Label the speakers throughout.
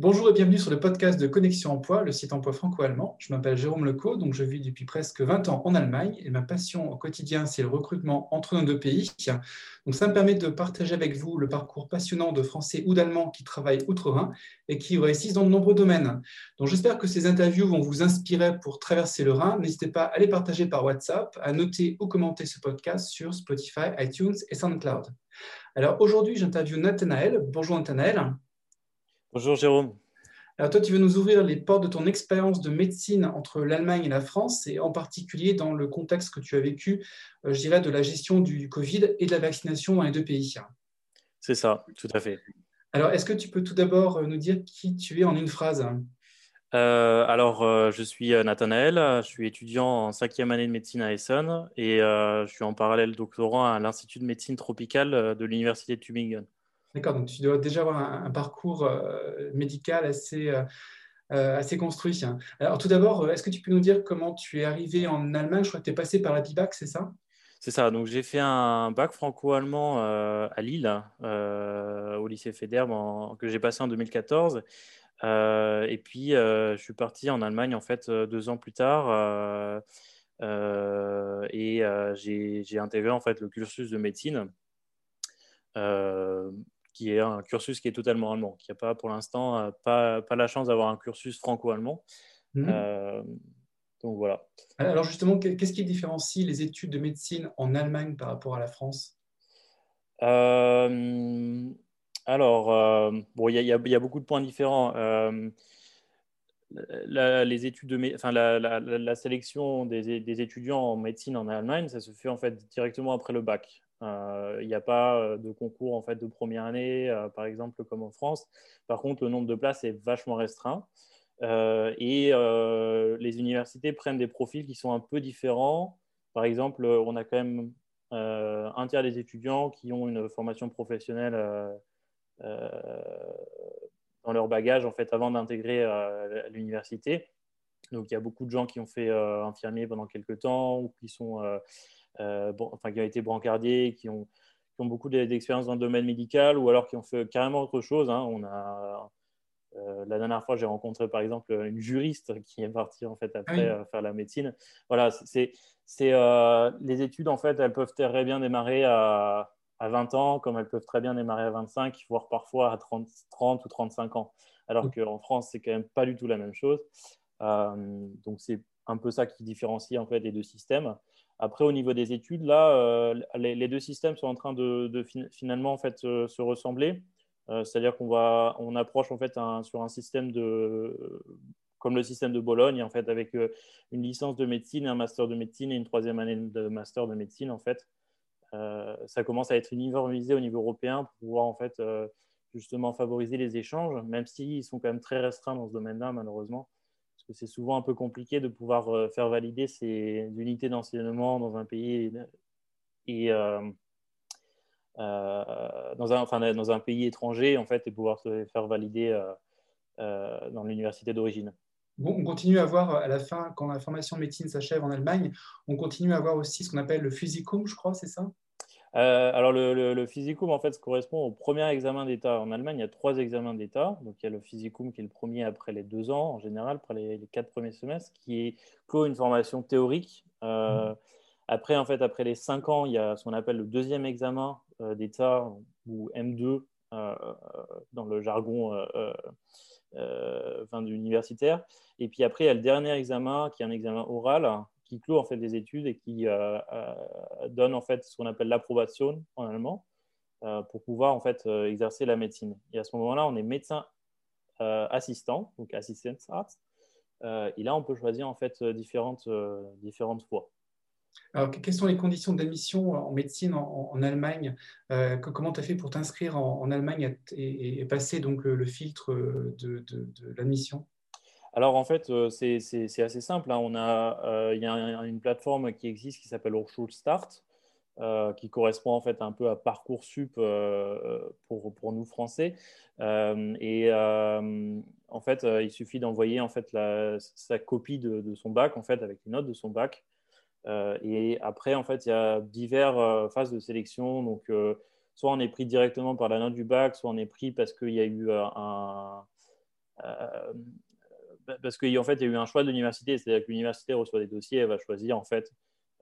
Speaker 1: Bonjour et bienvenue sur le podcast de Connexion Emploi, le site emploi franco-allemand. Je m'appelle Jérôme Leco, donc je vis depuis presque 20 ans en Allemagne et ma passion au quotidien, c'est le recrutement entre nos deux pays. Donc ça me permet de partager avec vous le parcours passionnant de Français ou d'Allemands qui travaillent outre-Rhin et qui réussissent dans de nombreux domaines. Donc j'espère que ces interviews vont vous inspirer pour traverser le Rhin. N'hésitez pas à les partager par WhatsApp, à noter ou commenter ce podcast sur Spotify, iTunes et SoundCloud. Alors aujourd'hui, j'interviewe Nathanaël. Bonjour Nathanaël.
Speaker 2: Bonjour Jérôme.
Speaker 1: Alors toi, tu veux nous ouvrir les portes de ton expérience de médecine entre l'Allemagne et la France, et en particulier dans le contexte que tu as vécu, euh, je dirais, de la gestion du Covid et de la vaccination dans les deux pays.
Speaker 2: C'est ça, tout à fait.
Speaker 1: Alors, est-ce que tu peux tout d'abord euh, nous dire qui tu es en une phrase?
Speaker 2: Euh, alors, je suis Nathanaël, je suis étudiant en cinquième année de médecine à Essen et je suis en parallèle doctorant à l'Institut de médecine tropicale de l'Université de Tübingen.
Speaker 1: D'accord, donc tu dois déjà avoir un, parcours euh, médical assez, euh, euh, assez construit. Alors tout d'abord, est-ce que tu peux nous dire comment tu es arrivé en Allemagne? Je crois que tu es passé par la BIBAC, c'est ça?
Speaker 2: C'est ça, donc j'ai fait un bac franco-allemand à Lille, au lycée Federbe, que j'ai passé en 2014. et puis, je suis parti en Allemagne, en fait, deux ans plus tard. et j'ai intégré, en fait, le cursus de médecine qui est un cursus qui est totalement allemand, qui n'a pas pour l'instant euh, pas, pas, la chance d'avoir un cursus franco-allemand. Mhm. Euh, donc voilà.
Speaker 1: Alors justement, qu'est-ce qui différencie les études de médecine en Allemagne par rapport à la France?
Speaker 2: Euh, Alors, bon, il y, y, a beaucoup de points différents. La, les études de, enfin, la, la, sélection des, des, étudiants en médecine en Allemagne, ça se fait en fait directement après le bac. Euh, il n'y a pas euh, de concours en fait de première année, euh, par exemple, comme en France. Par contre, le nombre de places est vachement restreint. et les universités prennent des profils qui sont un peu différents. Par exemple, on a quand même un tiers des étudiants qui ont une formation professionnelle dans leur bagage en fait avant d'intégrer l'université. Donc il y a beaucoup de gens qui ont fait infirmier pendant quelques temps ou qui sont euh, enfin, qui ont été brancardiers, qui ont, qui ont beaucoup d'expérience dans le domaine médical ou alors qui ont fait carrément autre chose. Hein. On a, euh, la dernière fois, j'ai rencontré par exemple une juriste qui est partie en fait après ah euh, faire la médecine. Voilà, c'est les études en fait, elles peuvent très bien démarrer à, à, 20 ans, comme elles peuvent très bien démarrer à 25, voire parfois à 30, 30 ou 35 ans. Alors qu'en France, c'est quand même pas du tout la même chose. donc c'est un peu ça qui différencie en fait les deux systèmes. Après, au niveau des études, là, euh, les, deux systèmes sont en train de, finalement en fait, euh, se ressembler. Euh, c'est-à-dire qu'on va, on approche en fait sur un système de, comme le système de Bologne, en fait, avec une licence de médecine, un master de médecine et une troisième année de master de médecine, en fait. ça commence à être uniformisé au niveau européen pour pouvoir en fait justement favoriser les échanges, même s'ils sont quand même très restreints dans ce domaine-là, malheureusement c'est souvent un peu compliqué de pouvoir euh, faire valider ces unités d'enseignement dans un pays et euh, euh, dans, un, pays étranger en fait et pouvoir se faire valider dans l'université d'origine.
Speaker 1: On continue à voir à la fin, quand la formation médecine s'achève en Allemagne, on continue à voir aussi ce qu'on appelle le physicum, je crois, c'est ça?
Speaker 2: Euh, alors, le, le, physicum, en fait, correspond au premier examen d'État. En Allemagne, il y a trois examens d'État. Donc, il y a le physicum qui est le premier après les deux ans, en général, après les, quatre premiers semestres, qui est clos une formation théorique. Euh, après, en fait, après les cinq ans, il y a ce qu'on appelle le deuxième examen euh, d'État, ou M2, dans le jargon universitaire. Et puis après, il y a le dernier examen, qui est un examen oral, qui clôt en fait des études et qui euh, euh, donne en fait ce qu'on appelle l'approbation en allemand euh, pour pouvoir en fait exercer la médecine. Et à ce moment-là, on est médecin assistant, donc Assistenzarzt. et là, on peut choisir en fait différentes, différentes voies.
Speaker 1: Alors, quelles sont les conditions d'admission en médecine en, Allemagne Comment tu as fait pour t'inscrire en, Allemagne et, passer donc le, filtre de, de l'admission?
Speaker 2: Alors en fait, euh, c'est assez simple. Hein. Euh, il y a une plateforme qui existe qui s'appelle Hochschulstart, euh, qui correspond en fait un peu à Parcoursup pour, nous Français. et en fait, il suffit d'envoyer sa copie de, son bac en fait avec les notes de son bac. et après, en fait, il y a diverses phases de sélection. Donc, soit on est pris directement par la note du bac, soit on est pris parce qu'il y a eu un parce qu'en fait, il y a eu un choix de l'université, c'est-à-dire que l'université reçoit des dossiers, elle va choisir en fait.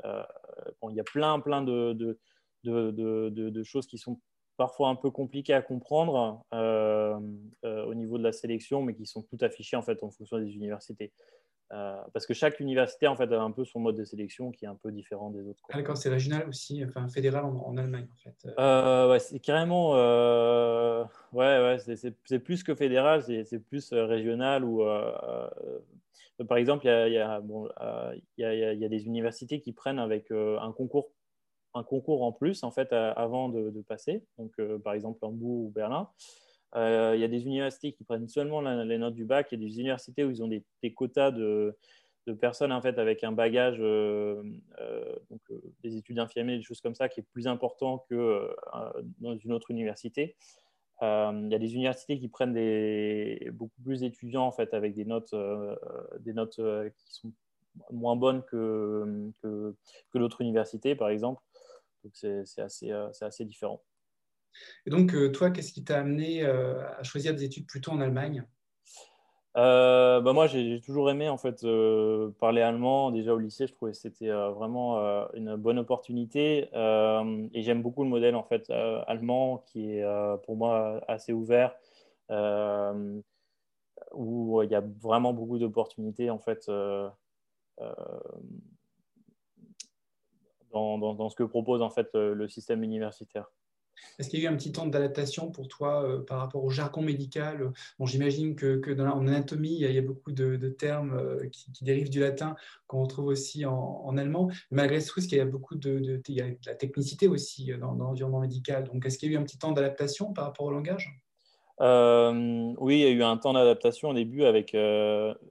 Speaker 2: il y a plein, plein de, choses qui sont parfois un peu compliquées à comprendre au niveau de la sélection, mais qui sont tout affichées en fait en fonction des universités. Euh, parce que chaque université en fait a un peu son mode de sélection qui est un peu différent des autres.
Speaker 1: Ah, d'accord, c'est régional aussi, enfin fédéral en, Allemagne en fait.
Speaker 2: Euh, ouais, c'est carrément, euh, ouais, ouais, c'est plus que fédéral, c'est plus régional ou par exemple, il y a, y, a, bon, y, a, y a, des universités qui prennent avec un concours un concours en plus en fait avant de, de passer, donc par exemple Hambourg ou Berlin. Euh, il y a des universités qui prennent seulement les notes du bac. Il y a des universités où ils ont des, quotas de, personnes en fait, avec un bagage, euh, euh, donc, des études infirmières, des choses comme ça, qui est plus important que dans une autre université. il y a des universités qui prennent beaucoup plus d'étudiants en fait, avec des notes, des notes qui sont moins bonnes que, que, que l'autre université, par exemple. Donc c'est assez, assez différent.
Speaker 1: Et donc, euh, toi, qu'est-ce qui t'a amené euh, à choisir des études plutôt en Allemagne?
Speaker 2: Euh, bah moi, j'ai toujours aimé en fait parler allemand. Déjà au lycée, je trouvais que c'était vraiment une bonne opportunité. et j'aime beaucoup le modèle en fait allemand qui est pour moi assez ouvert, où il y a vraiment beaucoup d'opportunités en fait dans, dans, ce que propose en fait le système universitaire.
Speaker 1: Est-ce qu'il y a eu un petit temps d'adaptation pour toi euh, par rapport au jargon médical? Bon, J'imagine que, dans en anatomie, il y a, beaucoup de, termes euh, qui, dérivent du latin qu'on retrouve aussi en, allemand. malgré tout, il y a beaucoup de, il y a de la technicité aussi euh, dans, l'environnement médical? Donc, est-ce qu'il y a eu un petit temps d'adaptation par rapport au langage?
Speaker 2: Oui, il y a eu un temps d'adaptation au début, avec,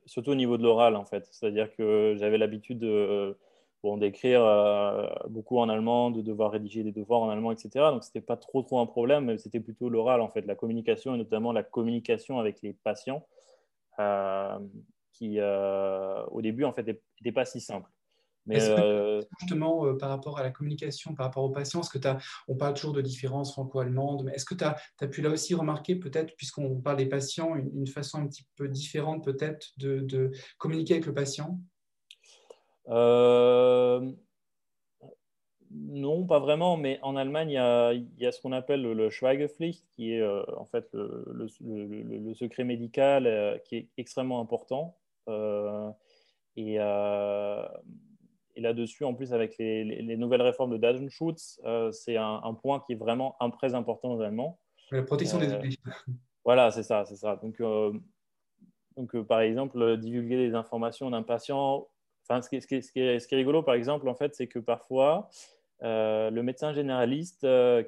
Speaker 2: surtout au niveau de l'oral, en fait. C'est-à-dire que j'avais l'habitude de, d'écrire euh, beaucoup en allemand, de devoir rédiger des devoirs en allemand, etc. Donc, ce n'était pas trop, trop un problème, mais c'était plutôt l'oral, en fait, la communication, et notamment la communication avec les patients, euh, qui, euh, au début, en fait, n'était pas si simple.
Speaker 1: Mais justement, par rapport à la communication, par rapport aux patients, est-ce que as, on parle toujours de différences franco-allemandes, mais est-ce que tu as, as, pu là aussi remarquer, peut-être, puisqu'on parle des patients, une, façon un petit peu différente, peut-être, de, de communiquer avec le patient?
Speaker 2: Non, pas vraiment, mais en Allemagne, il y a, ce qu'on appelle le, Schweigepflicht, qui est euh, en fait le, secret médical euh, qui est extrêmement important. et, là-dessus, en plus, avec les, nouvelles réformes de Datenschutz, c'est un, point qui est vraiment un, très important aux Allemands.
Speaker 1: La protection des données.
Speaker 2: Voilà, c'est ça, c'est ça. Donc, donc par exemple, divulguer des informations d'un patient ce, qui, ce, qui est, rigolo, par exemple, en fait, c'est que parfois, euh, le médecin généraliste, euh,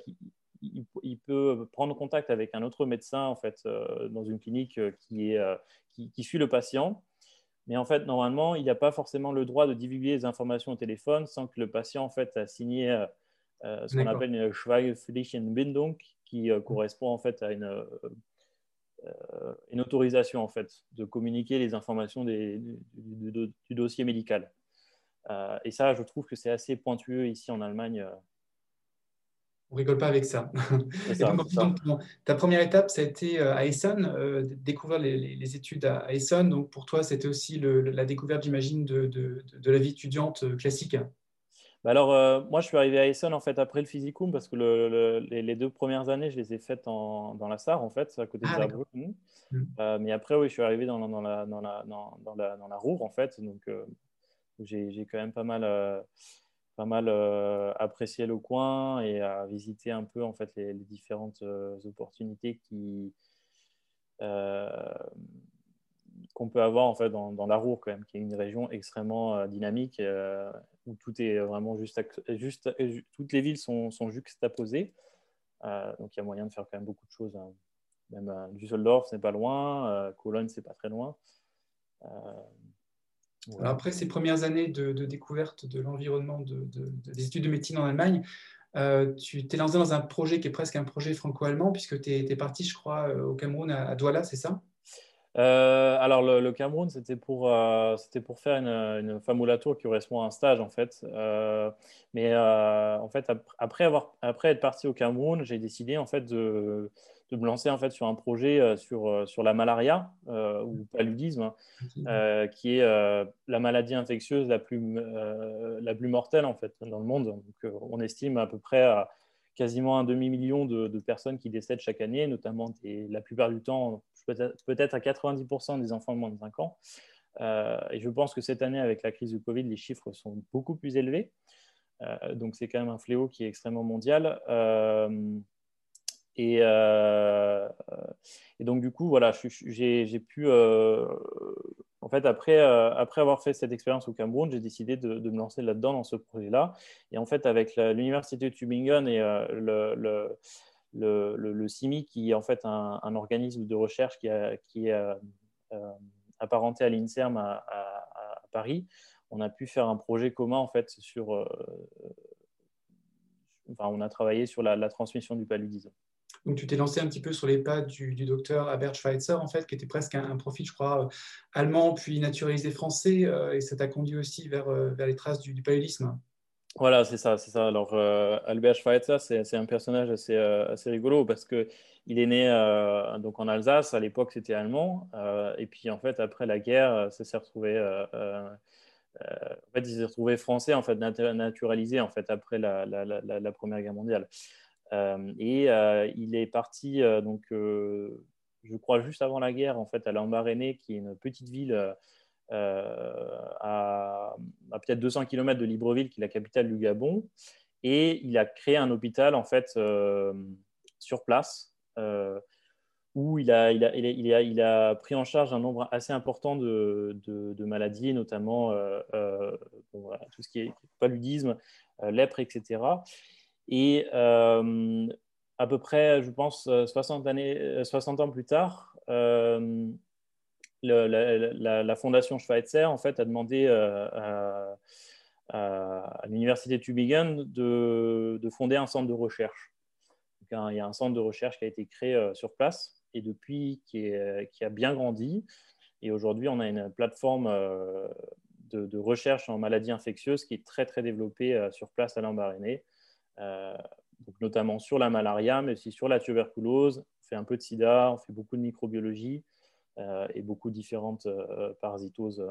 Speaker 2: il, peut prendre contact avec un autre médecin, en fait, euh, dans une clinique qui, suit le patient. Mais en fait, normalement, il n'a pas forcément le droit de divulguer les informations au téléphone sans que le patient, en fait, a signé ce qu'on appelle une Schweigepflichtenbindung, qui correspond, en fait, à une une autorisation en fait de communiquer les informations des, du, dossier médical. Euh, et ça, je trouve que c'est assez pointueux ici en Allemagne.
Speaker 1: On rigole pas avec ça. ta première étape, ça a été euh, à Essen, découvrir les, études à Essen. Donc pour toi, c'était aussi la découverte, j'imagine, de, de, la vie étudiante classique.
Speaker 2: Bah alors, euh, moi, je suis arrivé à Essen en fait après le physicum parce que les, deux premières années, je les ai faites dans la Sarre, en fait, à côté de ah, Saarbrücken. Mmh. Euh, mais après, oui, je suis arrivé dans, dans, la, dans, la, dans, la, dans la Ruhr, en fait. Donc, euh, j'ai quand même pas mal, pas mal apprécié le coin et à visiter un peu en fait les, les différentes opportunités qui qu'on peut avoir en fait dans, la Ruhr quand même, qui est une région extrêmement dynamique où toutes les villes sont, juxtaposées. Euh, donc il y a moyen de faire quand même beaucoup de choses. Hein. Même euh, Düsseldorf, c'est pas loin. Euh, Cologne, c'est pas très loin.
Speaker 1: Après ces premières années de, découverte de l'environnement de, des études de médecine en Allemagne, tu t'es lancé dans un projet qui est presque un projet franco-allemand, puisque tu es, parti, je crois, au Cameroun, à Douala, c'est ça?
Speaker 2: Euh, alors, le, Cameroun, c'était pour, euh, c'était pour faire une, une famulature qui correspond à un stage, en fait. Euh, mais en fait, après, avoir, après être parti au Cameroun, j'ai décidé, en fait, de, de me lancer en fait sur un projet sur, sur la malaria ou paludisme, qui est la maladie infectieuse la plus, la plus mortelle en fait dans le monde. Donc, on estime à peu près à quasiment un demi-million de, personnes qui décèdent chaque année, notamment la plupart du temps, peut-être à 90% des enfants de moins de 5 ans. et je pense que cette année, avec la crise du Covid, les chiffres sont beaucoup plus élevés. Euh, donc c'est quand même un fléau qui est extrêmement mondial. Euh, et, euh, donc, du coup, voilà, j'ai pu. en fait, après, après avoir fait cette expérience au Cameroun, j'ai décidé de, me lancer là-dedans, dans ce projet-là. Et en fait, avec l'Université de Tübingen et le, le, le, CIMI, qui est en fait un, organisme de recherche qui, a, qui est apparenté à l'INSERM à, Paris, on a pu faire un projet commun en fait sur. Euh, enfin, on a travaillé sur la, transmission du paludisme.
Speaker 1: Donc, tu t'es lancé un petit peu sur les pas du, docteur Albert Schweitzer, en fait, qui était presque un, profil, je crois, euh, allemand, puis naturalisé français, euh, et ça t'a conduit aussi vers, vers les traces du, paludisme.
Speaker 2: Voilà, c'est ça, c'est ça. Alors, Albert Schweitzer, c'est un personnage assez, assez rigolo parce que il est né donc en Alsace. À l'époque, c'était allemand, et puis en fait, après la guerre, ça s'est retrouvé euh, en fait, il s'est retrouvé français, en fait, naturalisé, en fait, après la, Première Guerre mondiale. Euh, et euh, il est parti, donc, je crois, juste avant la guerre, en fait, à Lambaréné, qui est une petite ville à, peut-être 200 km de Libreville, qui est la capitale du Gabon. Et il a créé un hôpital, en fait, sur place où il a, pris en charge un nombre assez important de, maladies, notamment euh, euh, tout ce qui est paludisme, euh, lèpre, etc. Et à peu près, je pense, 60, années, 60 ans plus tard, la, fondation Schweitzer en fait, a demandé à, à l'université de Tübingen de, de, fonder un centre de recherche. Il y a un centre de recherche qui a été créé sur place et depuis qui, qui, a bien grandi. Et aujourd'hui, on a une plateforme euh, de, recherche en maladies infectieuses qui est très, très développée euh, sur place à Lambaréné, euh, notamment sur la malaria, mais aussi sur la tuberculose. On fait un peu de sida, on fait beaucoup de microbiologie et beaucoup de différentes parasitoses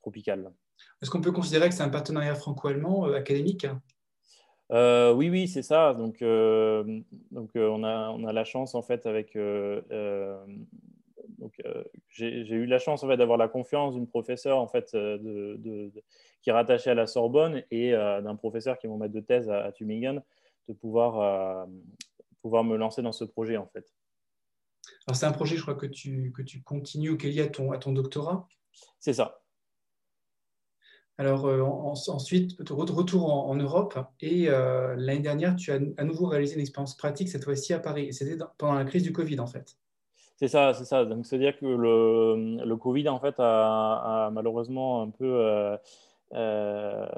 Speaker 2: tropicales.
Speaker 1: Est-ce qu'on peut considérer que c'est un partenariat franco-allemand académique?
Speaker 2: Euh, oui, oui, c'est ça. Donc, euh, donc euh, on, a, on a la chance, en fait, avec. donc, j'ai eu la chance, en fait, d'avoir la confiance d'une professeure, en fait, de, qui est rattachée à la Sorbonne et d'un professeur qui est mon maître de thèse à, Tübingen, de pouvoir, pouvoir me lancer dans ce projet, en fait.
Speaker 1: Alors, c'est un projet, je crois, que tu, que tu continues, auquel il y a ton, à ton doctorat?
Speaker 2: C'est ça.
Speaker 1: Alors euh, ensuite, retour en, Europe et euh, l'année dernière, tu as à nouveau réalisé une expérience pratique, cette fois-ci à Paris. C'était pendant la crise du Covid en fait.
Speaker 2: C'est ça, c'est ça. Donc c'est-à-dire que le, le, Covid en fait a, malheureusement un peu euh,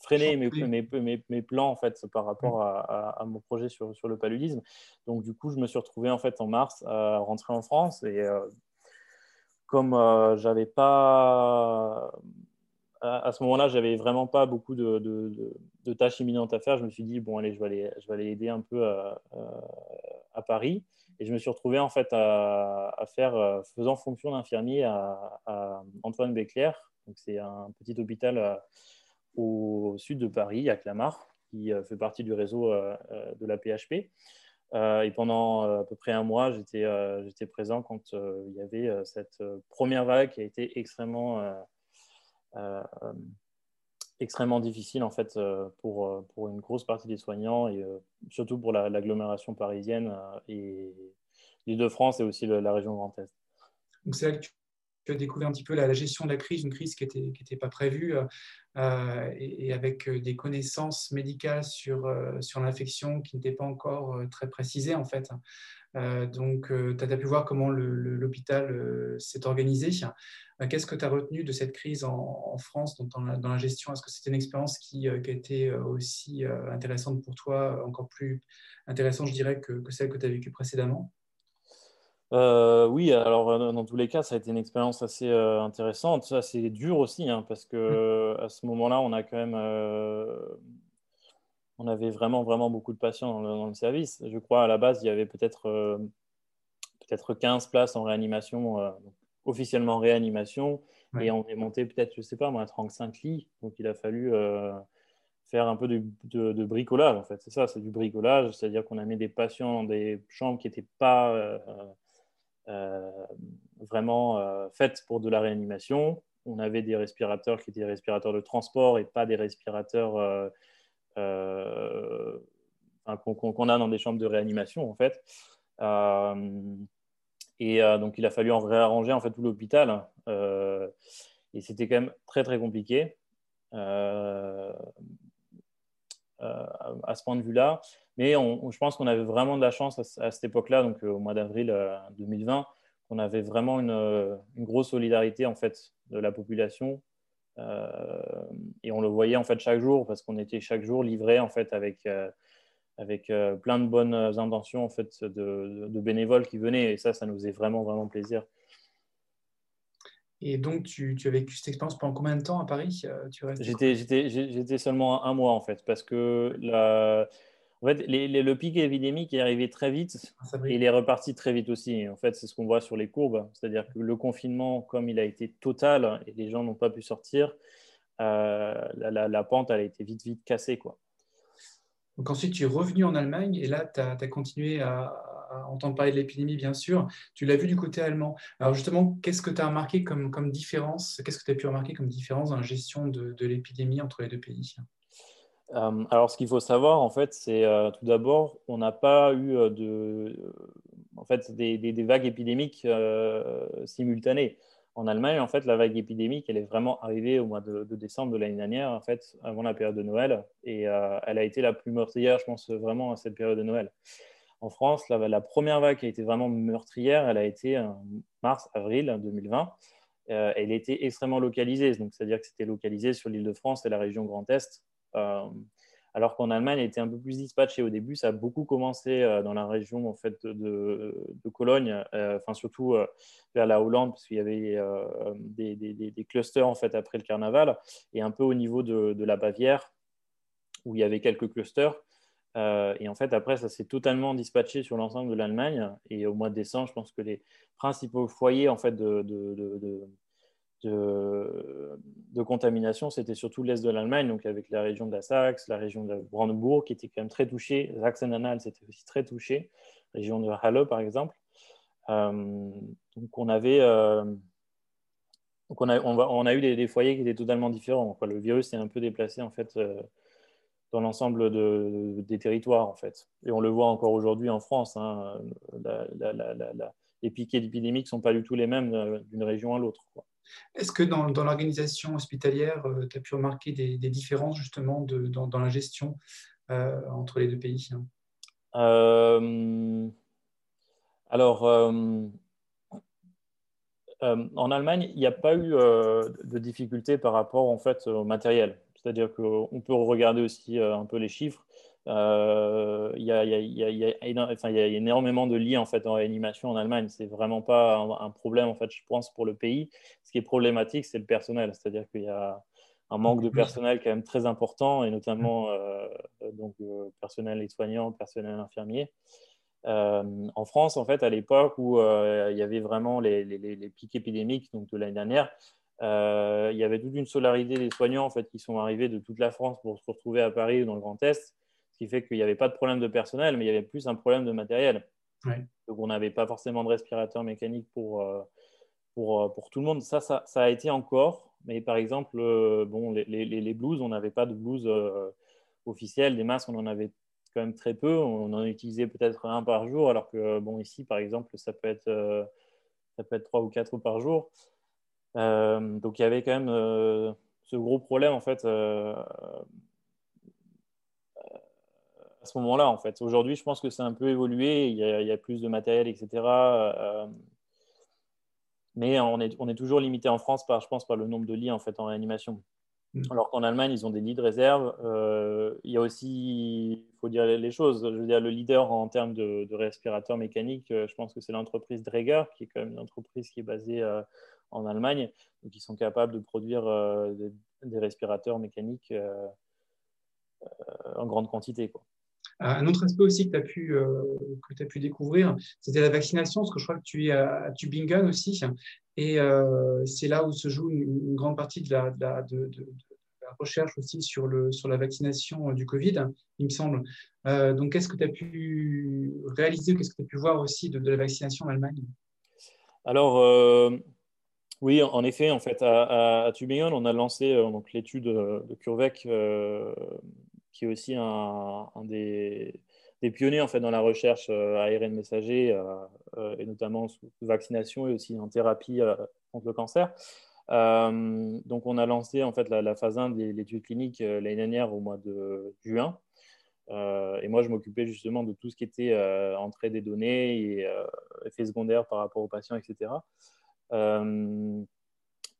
Speaker 2: freiné mes, mes, mes, plans en fait par rapport à, mon projet sur, sur, le paludisme. Donc du coup, je me suis retrouvé en fait en mars à rentrer en France et comme euh, j'avais pas à, ce moment-là, j'avais vraiment pas beaucoup de, de, tâches imminentes à faire. Je me suis dit bon allez, je vais aller, je vais aller aider un peu à, à, Paris. Et je me suis retrouvé en fait à, faire euh, faisant fonction d'infirmier à, Antoine Béclair. Donc c'est un petit hôpital euh, au sud de Paris, à Clamart, qui fait partie du réseau de la PHP. Euh, et pendant euh, à peu près un mois, j'étais euh, présent quand il y avait cette première vague qui a été extrêmement, extrêmement difficile en fait, pour, pour une grosse partie des soignants et surtout pour l'agglomération parisienne et l'Île-de-France et aussi la région Grand Est.
Speaker 1: Donc c'est tu as découvert un petit peu la, gestion de la crise, une crise qui n'était pas prévue euh, et, avec euh, des connaissances médicales sur, euh, l'infection qui n'étaient pas encore très précisées en fait. donc, tu as pu voir comment l'hôpital s'est organisé. Qu'est-ce que tu as retenu de cette crise en, France dans, la, gestion? Est-ce que c'était une expérience qui, qui, a été aussi intéressante pour toi, encore plus intéressante, je dirais, que, que celle que tu as vécue précédemment?
Speaker 2: Euh, oui, alors euh, dans tous les cas, ça a été une expérience assez euh, intéressante, assez dure aussi, hein, parce que mmh. à ce moment-là, on a quand même on avait vraiment, vraiment beaucoup de patients dans le, service. Je crois à la base, il y avait peut-être peut-être 15 places en réanimation, officiellement réanimation, et on est monté peut-être, je sais pas, moi, à 35 lits. Donc il a fallu faire un peu de, bricolage, en fait. C'est ça, c'est du bricolage, c'est-à-dire qu'on a mis des patients dans des chambres qui n'étaient pas vraiment faites pour de la réanimation. On avait des respirateurs qui étaient des respirateurs de transport et pas des respirateurs euh, qu'on a dans des chambres de réanimation en fait. Euh, et euh, donc il a fallu en réarranger en fait tout l'hôpital. et c'était quand même très très compliqué. à ce point de vue-là. Mais je pense qu'on avait vraiment de la chance à, cette époque-là, donc au mois d'avril 2020, qu'on avait vraiment une, une, grosse solidarité en fait de la population. Euh, et on le voyait en fait chaque jour parce qu'on était chaque jour livré en fait avec euh, avec euh, plein de bonnes intentions en fait de, bénévoles qui venaient. Et ça ça nous faisait vraiment vraiment plaisir.
Speaker 1: Et donc tu, tu as vécu cette expérience pendant combien de temps à Paris?
Speaker 2: J'étais seulement un, mois en fait parce que la, en fait, le pic épidémique est arrivé très vite et il est reparti très vite aussi. En fait, c'est ce qu'on voit sur les courbes. C'est-à-dire que le confinement, comme il a été total et les gens n'ont pas pu sortir, euh, la, pente, elle a été vite, vite cassée. Quoi.
Speaker 1: Donc ensuite, tu es revenu en Allemagne et là, tu as, continué à, entendre parler de l'épidémie, bien sûr. Tu l'as vu du côté allemand. Alors justement, qu'est-ce que tu as remarqué comme, comme différence? Qu'est-ce que tu as pu remarquer comme différence dans la gestion de, de l'épidémie entre les deux pays?
Speaker 2: Euh, alors, ce qu'il faut savoir, en fait, c'est euh, tout d'abord, on n'a pas eu euh, de, en fait, des, vagues épidémiques simultanées. En Allemagne, en fait, la vague épidémique, elle est vraiment arrivée au mois de, décembre de l'année dernière, en fait, avant la période de Noël, et elle a été la plus meurtrière, je pense, vraiment à cette période de Noël. En France, la, la première vague qui a été vraiment meurtrière, elle a été en mars-avril 2020. elle était extrêmement localisée, donc c'est-à-dire que c'était localisé sur l'île de France et la région Grand Est, alors qu'en Allemagne, elle était un peu plus dispatchée au début. Ça a beaucoup commencé euh, dans la région en fait, de, Cologne, euh, surtout vers la Hollande, parce qu'il y avait des, clusters en fait, après le carnaval, et un peu au niveau de, la Bavière, où il y avait quelques clusters. et en fait, après, ça s'est totalement dispatché sur l'ensemble de l'Allemagne. Et au mois de décembre, je pense que les principaux foyers en fait, de, contamination, c'était surtout l'est de l'Allemagne, donc avec la région de la Saxe, la région de Brandebourg, qui était quand même très touchée. Sachsen-Anhalt, c'était aussi très touché. La région de Halle, par exemple. Euh, donc, on avait. Euh, on a, on, a eu des, foyers qui étaient totalement différents. Le virus s'est un peu déplacé, en fait, euh, dans l'ensemble des territoires, en fait. Et on le voit encore aujourd'hui en France. Hein, les pics épidémiques ne sont pas du tout les mêmes d'une région à l'autre.
Speaker 1: Est-ce que dans, l'organisation hospitalière, euh, tu as pu remarquer des, différences justement dans, la gestion euh, entre les deux pays
Speaker 2: euh, Alors, en Allemagne, il n'y a pas eu de difficulté par rapport en fait, au matériel. C'est-à-dire qu'on peut regarder aussi un peu les chiffres. Il y, a énormément de lits en, fait, en réanimation en Allemagne. C'est vraiment pas un, problème, en fait, je pense, pour le pays. Ce qui est problématique, c'est le personnel. C'est-à-dire qu'il y a un manque de personnel quand même très important, et notamment euh, donc, euh, personnel soignant, personnel infirmier. Euh, en France, en fait, à l'époque où il y avait vraiment les, les, pics épidémiques donc de l'année dernière, il y avait toute une solidarité des soignants en fait, qui sont arrivés de toute la France pour se retrouver à Paris ou dans le Grand Est qui fait qu'il n'y avait pas de problème de personnel, mais il y avait plus un problème de matériel. Donc on n'avait pas forcément de respirateur mécanique pour, euh, pour, euh, pour, tout le monde. Ça, ça, a été encore, mais par exemple, euh, bon, les, les, les blouses, on n'avait pas de blouses officielles, des masques, on en avait quand même très peu. On en utilisait peut-être un par jour, alors que bon, ici, par exemple, ça peut être, ça peut être trois ou quatre par jour. donc il y avait quand même ce gros problème en fait ce moment-là, en fait. Aujourd'hui, je pense que c'est un peu évolué, il y, a, plus de matériel, etc. Euh, mais on est, on est, toujours limité en France, par, je pense, par le nombre de lits en, fait, en réanimation. Mm. Alors qu'en Allemagne, ils ont des lits de réserve. Euh, il y a aussi, il faut dire les choses, je veux dire, le leader en termes de, de respirateurs mécaniques, euh, je pense que c'est l'entreprise Dräger, qui est quand même une entreprise qui est basée en Allemagne, donc ils sont capables de produire des, des, respirateurs mécaniques en grande quantité. Quoi.
Speaker 1: Un autre aspect aussi que tu as, pu, as pu découvrir, c'était la vaccination, parce que je crois que tu es à, Tübingen aussi, et c'est là où se joue une, grande partie de la, de, recherche aussi sur, le, sur la vaccination du Covid, il me semble. donc, qu'est-ce que tu as pu réaliser, qu'est-ce que tu as pu voir aussi de, la vaccination en Allemagne?
Speaker 2: Alors, oui, en effet, en fait, à, Tübingen, on a lancé donc l'étude de CureVac qui est aussi un, des, pionniers en fait, dans la recherche ARN messager, euh, euh, et notamment sous vaccination et aussi en thérapie euh, contre le cancer. donc, on a lancé en fait, la, phase 1 de l'étude clinique l'année dernière au mois de juin. et moi, je m'occupais justement de tout ce qui était entrée des données et effets secondaires par rapport aux patients, etc.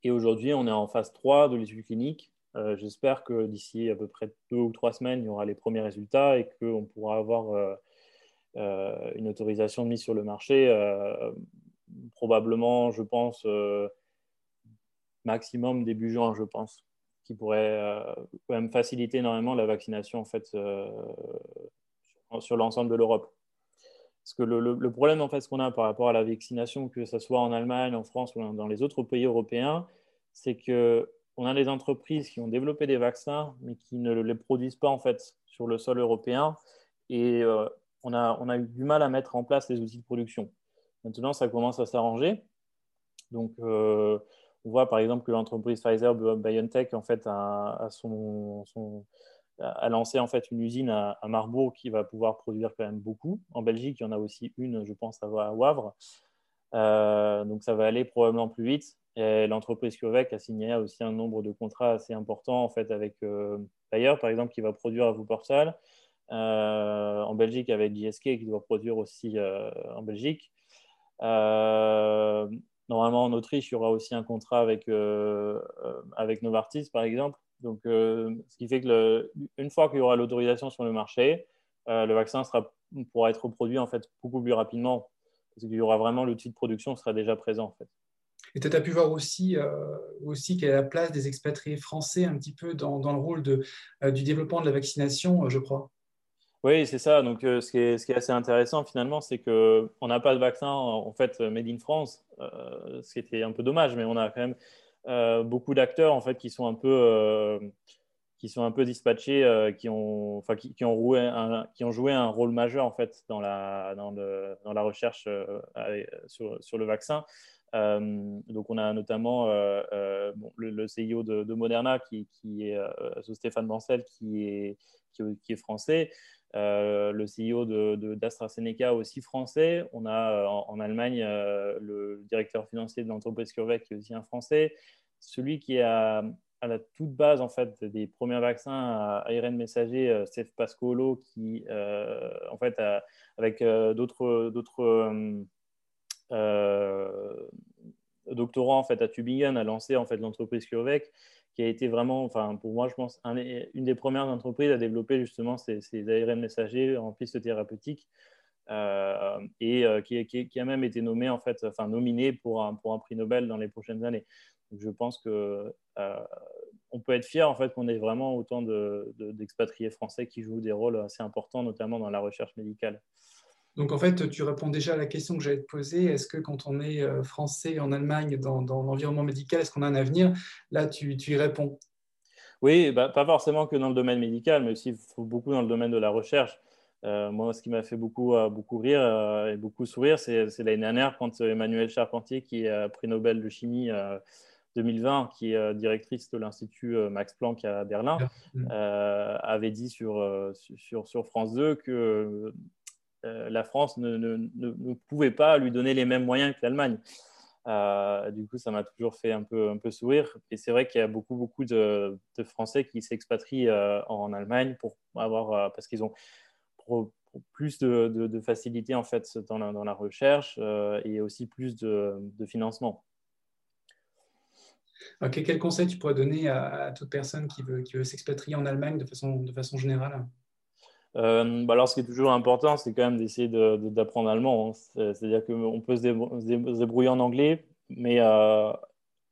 Speaker 2: et aujourd'hui, on est en phase 3 de l'étude clinique euh, j'espère que d'ici à peu près deux ou trois semaines, il y aura les premiers résultats et qu'on pourra avoir euh, euh, une autorisation de mise sur le marché. probablement, je pense, maximum début juin, je pense, qui pourrait quand même faciliter énormément la vaccination en fait, sur, l'ensemble de l'Europe. Parce que le, le, problème en fait, qu'on a par rapport à la vaccination, que ce soit en Allemagne, en France ou dans les autres pays européens, c'est que on a des entreprises qui ont développé des vaccins, mais qui ne les produisent pas en fait sur le sol européen. Et euh, on, a, eu du mal à mettre en place les outils de production. Maintenant, ça commence à s'arranger. Donc, euh, on voit par exemple que l'entreprise Pfizer BioNTech en fait, a, lancé en fait une usine à, Marbourg qui va pouvoir produire quand même beaucoup. En Belgique, il y en a aussi une, je pense, à Wavre. Euh, donc, ça va aller probablement plus vite l'entreprise CureVac a signé aussi un nombre de contrats assez importants en fait, avec euh, Bayer, par exemple, qui va produire à Wuppertal. Euh, en Belgique, avec GSK, qui doit produire aussi euh, en Belgique. normalement, en Autriche, il y aura aussi un contrat avec, avec Novartis, par exemple. Donc, ce qui fait que une fois qu'il y aura l'autorisation sur le marché, le vaccin sera, pourra être produit en fait beaucoup plus rapidement parce qu'il y aura vraiment l'outil de production sera déjà présent en fait.
Speaker 1: Et tu as pu voir aussi, euh, aussi quelle est la place des expatriés français un petit peu dans, le rôle euh, du développement de la vaccination, euh, je crois.
Speaker 2: Oui, c'est ça. Donc, ce, qui est, ce, qui est, assez intéressant finalement, c'est qu'on n'a pas de vaccin en fait made in France, ce qui était un peu dommage, mais on a quand même beaucoup d'acteurs en fait qui sont un peu qui sont un peu dispatchés, qui, ont, enfin, qui, ont joué un, rôle majeur en fait dans la, dans, la recherche sur, le vaccin. Euh, donc, on a notamment euh, euh, le, le, CIO de, Moderna, qui, est Stéphane Bancel, qui est, français. le CEO d'AstraZeneca aussi français. On a en, Allemagne le directeur financier de l'entreprise CureVac qui est aussi un français. Celui qui est à, la toute base en fait des premiers vaccins à ARN messager, Steph Pascolo, qui en fait avec d'autres doctorant en fait, à Tübingen a lancé en fait, l'entreprise CureVac, qui a été vraiment, enfin, pour moi, je pense, une des premières entreprises à développer justement ces, ARN messagers en piste thérapeutique. Euh, et euh, qui, a même été nommé en fait, enfin nominé pour un, pour un prix Nobel dans les prochaines années. Je pense que on peut être fier en fait qu'on ait vraiment autant d'expatriés de, français qui jouent des rôles assez importants, notamment dans la recherche médicale.
Speaker 1: Donc en fait, tu réponds déjà à la question que j'allais te poser. Est-ce que quand on est euh, français en Allemagne, dans, l'environnement médical, est-ce qu'on a un avenir? Là, tu, y réponds.
Speaker 2: Oui, bah, pas forcément que dans le domaine médical, mais aussi beaucoup dans le domaine de la recherche. Euh, moi, ce qui m'a fait beaucoup, euh, beaucoup rire et beaucoup sourire, c'est l'année dernière quand Emmanuel Charpentier, qui a prix Nobel de chimie 2020, qui est directrice de l'Institut Max Planck à Berlin, avait dit sur, sur, sur France 2 que euh, la France ne, pouvait pas lui donner les mêmes moyens que l'Allemagne. Euh, du coup, ça m'a toujours fait un peu, sourire. Et c'est vrai qu'il y a beaucoup, beaucoup de, Français qui s'expatrient euh, en Allemagne pour avoir, parce qu'ils ont plus de, facilité en fait dans la, recherche et aussi plus de, financement.
Speaker 1: quel conseil tu pourrais donner à, toute personne qui veut, s'expatrier en Allemagne de de façon générale?
Speaker 2: Euh, bah alors, ce qui est toujours important, c'est quand même d'essayer d'apprendre allemand. Hein. C'est-à-dire qu'on peut se, débrouiller en anglais, mais euh,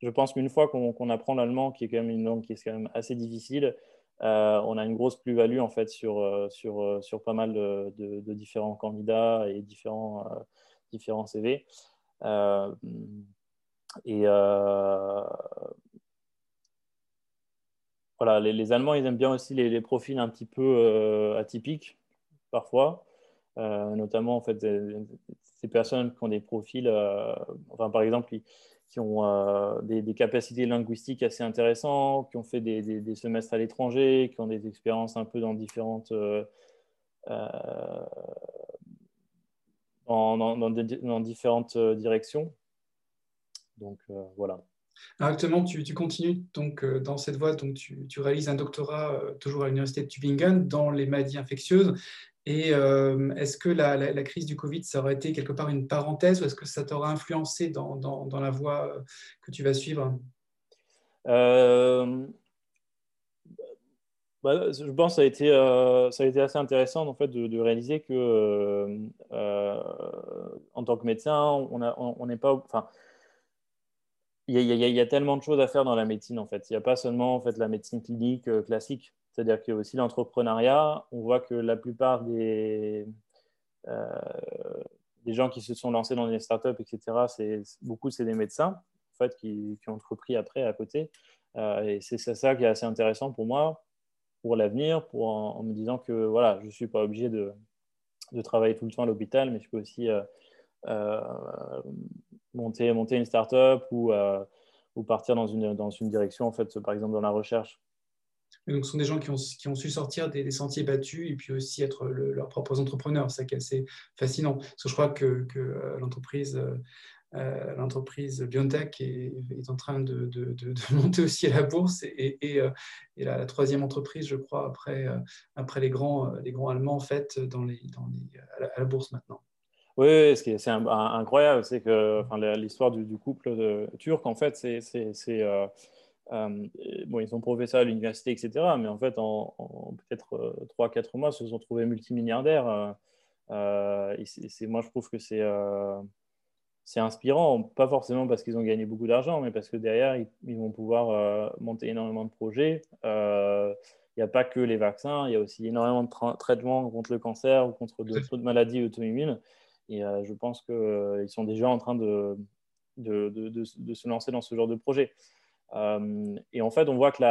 Speaker 2: je pense qu'une fois qu'on apprend l'allemand, qui est quand même une langue qui est quand même assez difficile, on a une grosse plus-value en fait sur, sur, sur pas mal de, de, différents candidats et différents, différents CV. et voilà, les, Allemands, ils aiment bien aussi les, profils un petit peu euh, atypiques, parfois. Euh, notamment, en fait, ces personnes qui ont des profils, euh, enfin, par exemple, qui, ont des, capacités linguistiques assez intéressantes, qui ont fait des, semestres à l'étranger, qui ont des expériences un peu dans différentes... dans, différentes directions. Donc, voilà
Speaker 1: actuellement, tu, continues donc euh, dans cette voie, donc tu, réalises un doctorat euh, toujours à l'université de Tübingen dans les maladies infectieuses. Et euh, est-ce que la, crise du Covid, ça aurait été quelque part une parenthèse ou est-ce que ça t'aura influencé dans, la voie que tu vas suivre?
Speaker 2: Bah, je pense que ça a été, assez intéressant en fait, de, réaliser que en tant que médecin, on n'est pas. Il y, a, tellement de choses à faire dans la médecine en fait. Il n'y a pas seulement en fait la médecine clinique euh, classique. C'est-à-dire qu'il y a aussi l'entrepreneuriat. On voit que la plupart des, euh, des gens qui se sont lancés dans des startups, etc., beaucoup c'est des médecins en fait, qui, ont entrepris après à côté. Euh, et c'est ça qui est assez intéressant pour moi, pour l'avenir, pour en, me disant que voilà, je suis pas obligé de, de, travailler tout le temps à l'hôpital, mais je peux aussi monter, une startup ou, euh, ou partir dans une, direction, en fait, par exemple dans la recherche.
Speaker 1: donc, ce sont des gens qui ont, su sortir des, sentiers battus et puis aussi être leurs propres entrepreneurs. C'est assez fascinant. Parce que je crois que, euh, l'entreprise, euh, l'entreprise Biontech est, en train de, monter aussi à la bourse et, et, la, troisième entreprise, je crois, après, les, grands, Allemands, en fait, à la bourse maintenant.
Speaker 2: Oui, ce qui est, incroyable, c'est que enfin, l'histoire du, couple de, turc, en fait, c'est. Euh, euh, bon, ils sont professeurs à l'université, etc. Mais en fait, en, peut-être 3-4 euh, mois, ils se sont trouvés multimilliardaires. c'est, moi, je trouve que c'est c'est inspirant, pas forcément parce qu'ils ont gagné beaucoup d'argent, mais parce que derrière, ils, vont pouvoir monter énormément de projets. Il n'y a pas que les vaccins, il y a aussi énormément de traitements contre le cancer ou contre d'autres maladies auto-immunes. Et euh, je pense qu'ils euh, sont déjà en train de, se lancer dans ce genre de projet. Euh, et en fait, on voit que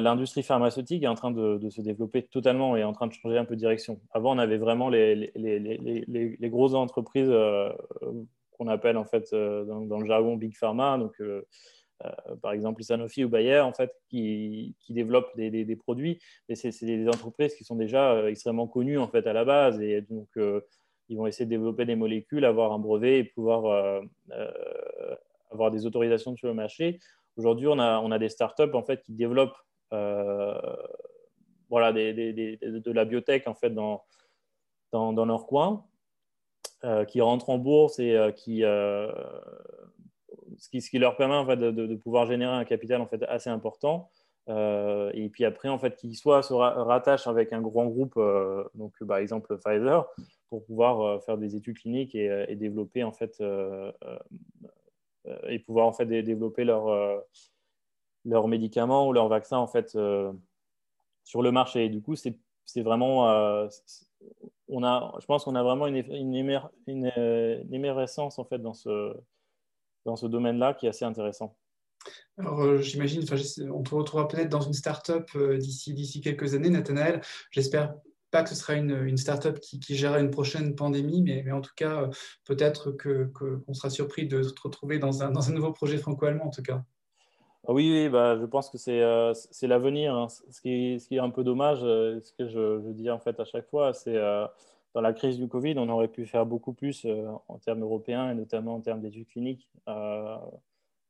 Speaker 2: l'industrie pharmaceutique est en train de, se développer totalement et en train de changer un peu de direction. Avant, on avait vraiment les, grosses entreprises qu'on appelle en fait dans, le jargon Big Pharma, donc par exemple Sanofi ou Bayer, en fait, qui, développent des, produits. Et c'est des entreprises qui sont déjà euh, extrêmement connues en fait à la base. Et donc, euh, ils vont essayer de développer des molécules, avoir un brevet et pouvoir avoir des autorisations sur le marché. Aujourd'hui, on a, on a des startups en fait qui développent voilà, de la biotech en fait dans, dans, dans leur coin, qui rentrent en bourse et qui ce qui, ce qui, leur permet en fait, de, de, pouvoir générer un capital en fait, assez important. Euh, et puis après, en fait, qu'ils soit se rattachent avec un grand groupe, euh, donc par exemple Pfizer, pour pouvoir euh, faire des études cliniques et, développer en fait et pouvoir en fait développer leurs leur médicaments ou leurs vaccins en fait sur le marché. Et du coup, c'est vraiment on a, je pense qu'on a vraiment une, une, une, une émergence en fait dans ce, dans ce domaine-là qui est assez intéressant.
Speaker 1: Alors, euh, j'imagine, on te retrouvera peut-être dans une start-up euh, d'ici, d'ici quelques années, Nathanaël. J'espère pas que ce sera une, une start-up qui, qui, gérera une prochaine pandémie, mais, mais en tout cas, euh, peut-être qu'on que, sera surpris de se retrouver dans un, dans un nouveau projet franco-allemand, en tout cas.
Speaker 2: Ah oui, bah, je pense que c'est c'est l'avenir. Hein. Ce, qui, ce qui est un peu dommage, ce que je, je, dis en fait à chaque fois, c'est dans la crise du Covid, on aurait pu faire beaucoup plus euh, en termes européens et notamment en termes d'études cliniques. Euh,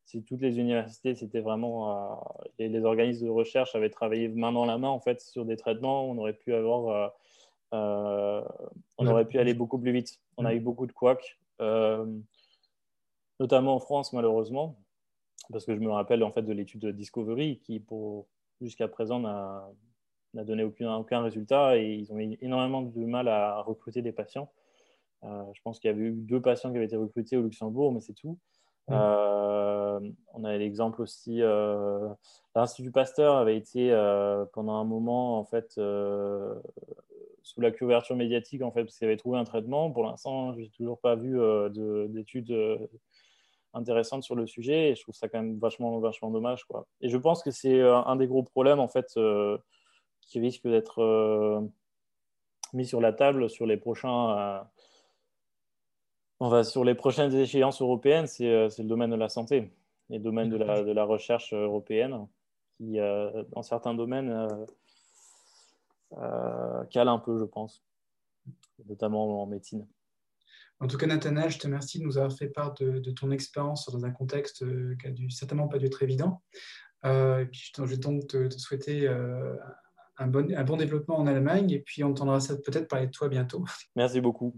Speaker 2: si toutes les universités, c'était vraiment euh, les, organismes de recherche avaient travaillé main dans la main en fait sur des traitements, on aurait pu avoir, on aurait pu aller beaucoup plus vite. On a eu beaucoup de couacs, notamment en France malheureusement, parce que je me rappelle en fait de l'étude Discovery qui pour jusqu'à présent n'a n'a donné aucun, aucun résultat et ils ont eu énormément de mal à recruter des patients. Euh, je pense qu'il y avait eu deux patients qui avaient été recrutés au Luxembourg, mais c'est tout. on a l'exemple aussi, l'Institut Pasteur avait été pendant un moment en fait sous la couverture médiatique en fait parce qu'il avait trouvé un traitement. Pour l'instant, je n'ai toujours pas vu d'études intéressantes sur le sujet et je trouve ça quand même vachement, vachement dommage. Quoi. Et je pense que c'est un des gros problèmes en fait qui risque d'être mis sur la table sur les prochains on va sur les prochaines échéances européennes, c'est euh, le domaine de la santé et le domaine de la, de la recherche européenne qui, euh, dans certains domaines, euh, cale un peu, je pense, notamment en médecine.
Speaker 1: En tout cas, Nathanaël, je te remercie de nous avoir fait part de, ton expérience dans un contexte qui a dû, certainement pas dû être évident. Euh, puis je vais donc te, te souhaiter un, bon, un bon développement en Allemagne et puis on entendra peut-être parler de toi bientôt.
Speaker 2: Merci beaucoup.